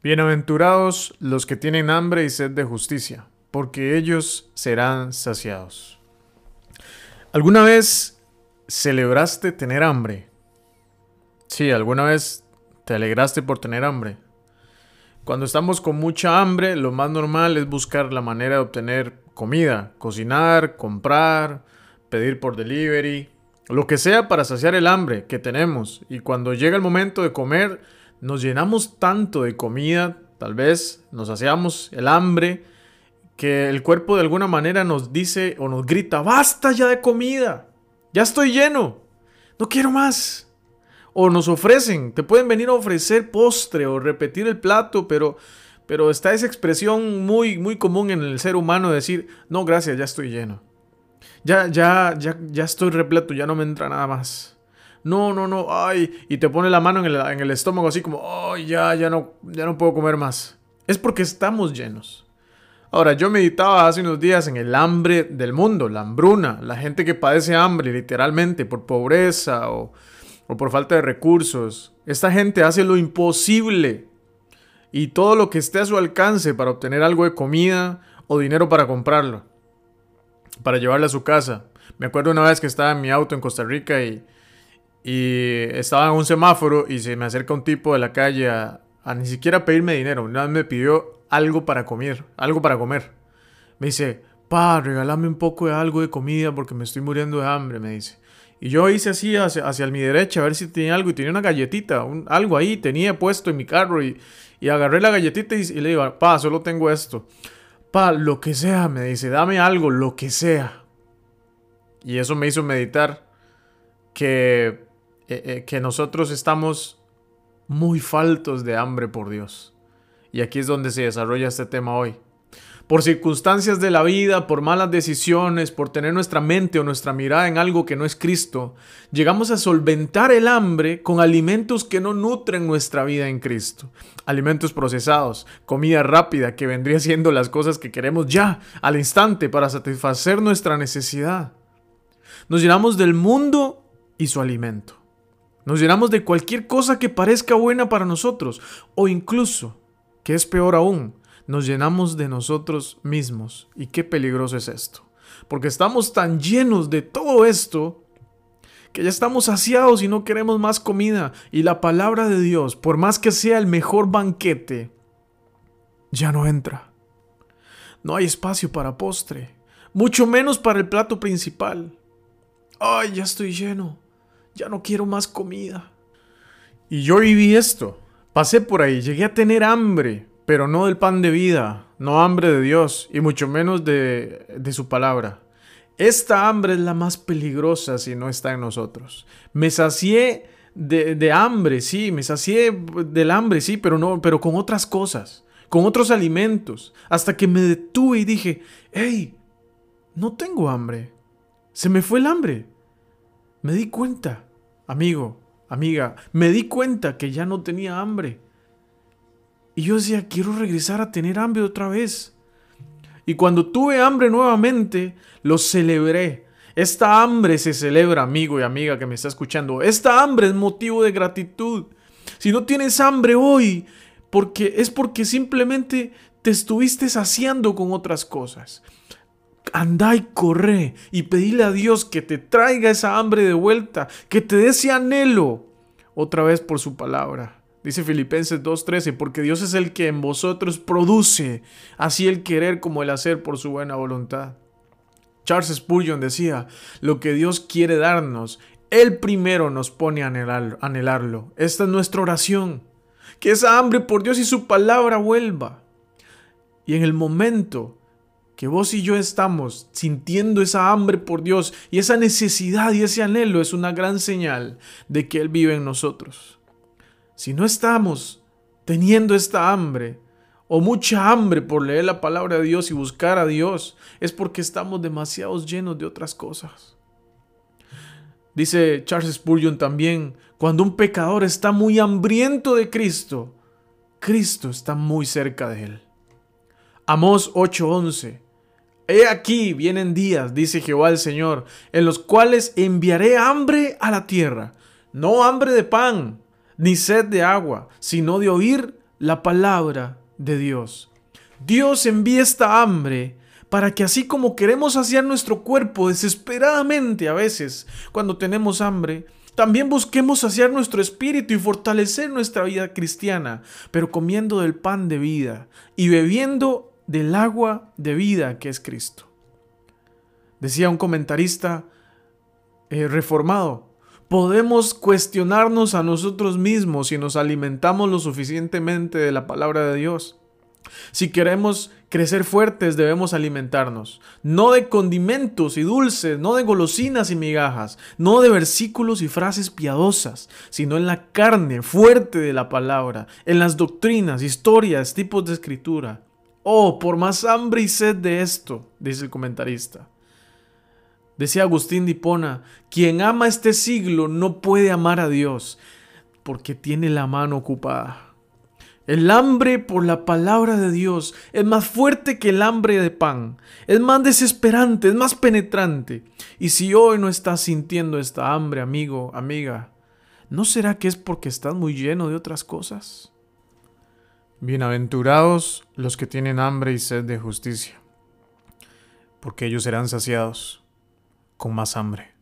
Bienaventurados los que tienen hambre y sed de justicia, porque ellos serán saciados. ¿Alguna vez celebraste tener hambre? Sí, alguna vez te alegraste por tener hambre. Cuando estamos con mucha hambre, lo más normal es buscar la manera de obtener comida, cocinar, comprar, pedir por delivery, lo que sea para saciar el hambre que tenemos. Y cuando llega el momento de comer, nos llenamos tanto de comida, tal vez nos saciamos el hambre, que el cuerpo de alguna manera nos dice o nos grita, basta ya de comida, ya estoy lleno, no quiero más. O nos ofrecen, te pueden venir a ofrecer postre o repetir el plato, pero, pero está esa expresión muy, muy común en el ser humano de decir, no, gracias, ya estoy lleno. Ya, ya, ya, ya estoy repleto, ya no me entra nada más no, no, no, ay, y te pone la mano en el, estómago así como, ay, ya, ya no, ya no puedo comer más. Es porque estamos llenos. Ahora, yo meditaba hace unos días en el hambre del mundo, la hambruna, la gente que padece hambre literalmente por pobreza o, o por falta de recursos. Esta gente hace lo imposible y todo lo que esté a su alcance para obtener algo de comida o dinero para comprarlo, para llevarlo a su casa. Me acuerdo una vez que estaba en mi auto en Costa Rica y y estaba en un semáforo y se me acerca un tipo de la calle a, ni siquiera pedirme dinero. Una vez me pidió algo para comer, algo para comer. Me dice, pa, regálame un poco de algo de comida porque me estoy muriendo de hambre, me dice. Y yo hice así hacia, hacia mi derecha a ver si tenía algo y tenía una galletita, algo ahí, tenía puesto en mi carro y, y agarré la galletita y, y, le digo, pa, solo tengo esto. Pa, lo que sea, me dice, dame algo, lo que sea. Y eso me hizo meditar que eh, eh, que nosotros estamos muy faltos de hambre por Dios. Y aquí es donde se desarrolla este tema hoy. Por circunstancias de la vida, por malas decisiones, por tener nuestra mente o nuestra mirada en algo que no es Cristo, llegamos a solventar el hambre con alimentos que no nutren nuestra vida en Cristo. Alimentos procesados, comida rápida que vendría siendo las cosas que queremos ya, al instante, para satisfacer nuestra necesidad. Nos llenamos del mundo y su alimento. Nos llenamos de cualquier cosa que parezca buena para nosotros o incluso, que es peor aún, nos llenamos de nosotros mismos. ¿Y qué peligroso es esto? Porque estamos tan llenos de todo esto que ya estamos saciados y no queremos más comida. Y la palabra de Dios, por más que sea el mejor banquete, ya no entra. No hay espacio para postre, mucho menos para el plato principal. Ay, ya estoy lleno ya no quiero más comida. Y yo viví esto. Pasé por ahí, llegué a tener hambre, pero no del pan de vida, no hambre de Dios, y mucho menos de, de su palabra. Esta hambre es la más peligrosa si no está en nosotros. Me sacié de, de, hambre, sí, me sacié del hambre, sí, pero no, pero con otras cosas, con otros alimentos, hasta que me detuve y dije, hey, no tengo hambre. Se me fue el hambre. Me di cuenta. Amigo, amiga, me di cuenta que ya no tenía hambre. Y yo decía, quiero regresar a tener hambre otra vez. Y cuando tuve hambre nuevamente, lo celebré. Esta hambre se celebra, amigo y amiga que me está escuchando. Esta hambre es motivo de gratitud. Si no tienes hambre hoy, porque es porque simplemente te estuviste saciando con otras cosas anda y corre y pedile a Dios que te traiga esa hambre de vuelta, que te dé ese anhelo otra vez por su palabra. Dice Filipenses 2.13, porque Dios es el que en vosotros produce así el querer como el hacer por su buena voluntad. Charles Spurgeon decía, lo que Dios quiere darnos, Él primero nos pone a anhelarlo. Esta es nuestra oración. Que esa hambre por Dios y su palabra vuelva. Y en el momento que vos y yo estamos sintiendo esa hambre por Dios y esa necesidad y ese anhelo es una gran señal de que Él vive en nosotros. Si no estamos teniendo esta hambre o mucha hambre por leer la palabra de Dios y buscar a Dios, es porque estamos demasiado llenos de otras cosas. Dice Charles Spurgeon también, cuando un pecador está muy hambriento de Cristo, Cristo está muy cerca de él. Amós 8:11 He aquí vienen días, dice Jehová el Señor, en los cuales enviaré hambre a la tierra, no hambre de pan, ni sed de agua, sino de oír la palabra de Dios. Dios envía esta hambre para que así como queremos saciar nuestro cuerpo desesperadamente a veces cuando tenemos hambre, también busquemos saciar nuestro espíritu y fortalecer nuestra vida cristiana, pero comiendo del pan de vida y bebiendo del agua de vida que es Cristo. Decía un comentarista eh, reformado, podemos cuestionarnos a nosotros mismos si nos alimentamos lo suficientemente de la palabra de Dios. Si queremos crecer fuertes debemos alimentarnos, no de condimentos y dulces, no de golosinas y migajas, no de versículos y frases piadosas, sino en la carne fuerte de la palabra, en las doctrinas, historias, tipos de escritura. Oh, por más hambre y sed de esto, dice el comentarista. Decía Agustín de Hipona, quien ama este siglo no puede amar a Dios, porque tiene la mano ocupada. El hambre por la palabra de Dios es más fuerte que el hambre de pan, es más desesperante, es más penetrante. Y si hoy no estás sintiendo esta hambre, amigo, amiga, ¿no será que es porque estás muy lleno de otras cosas? Bienaventurados los que tienen hambre y sed de justicia, porque ellos serán saciados con más hambre.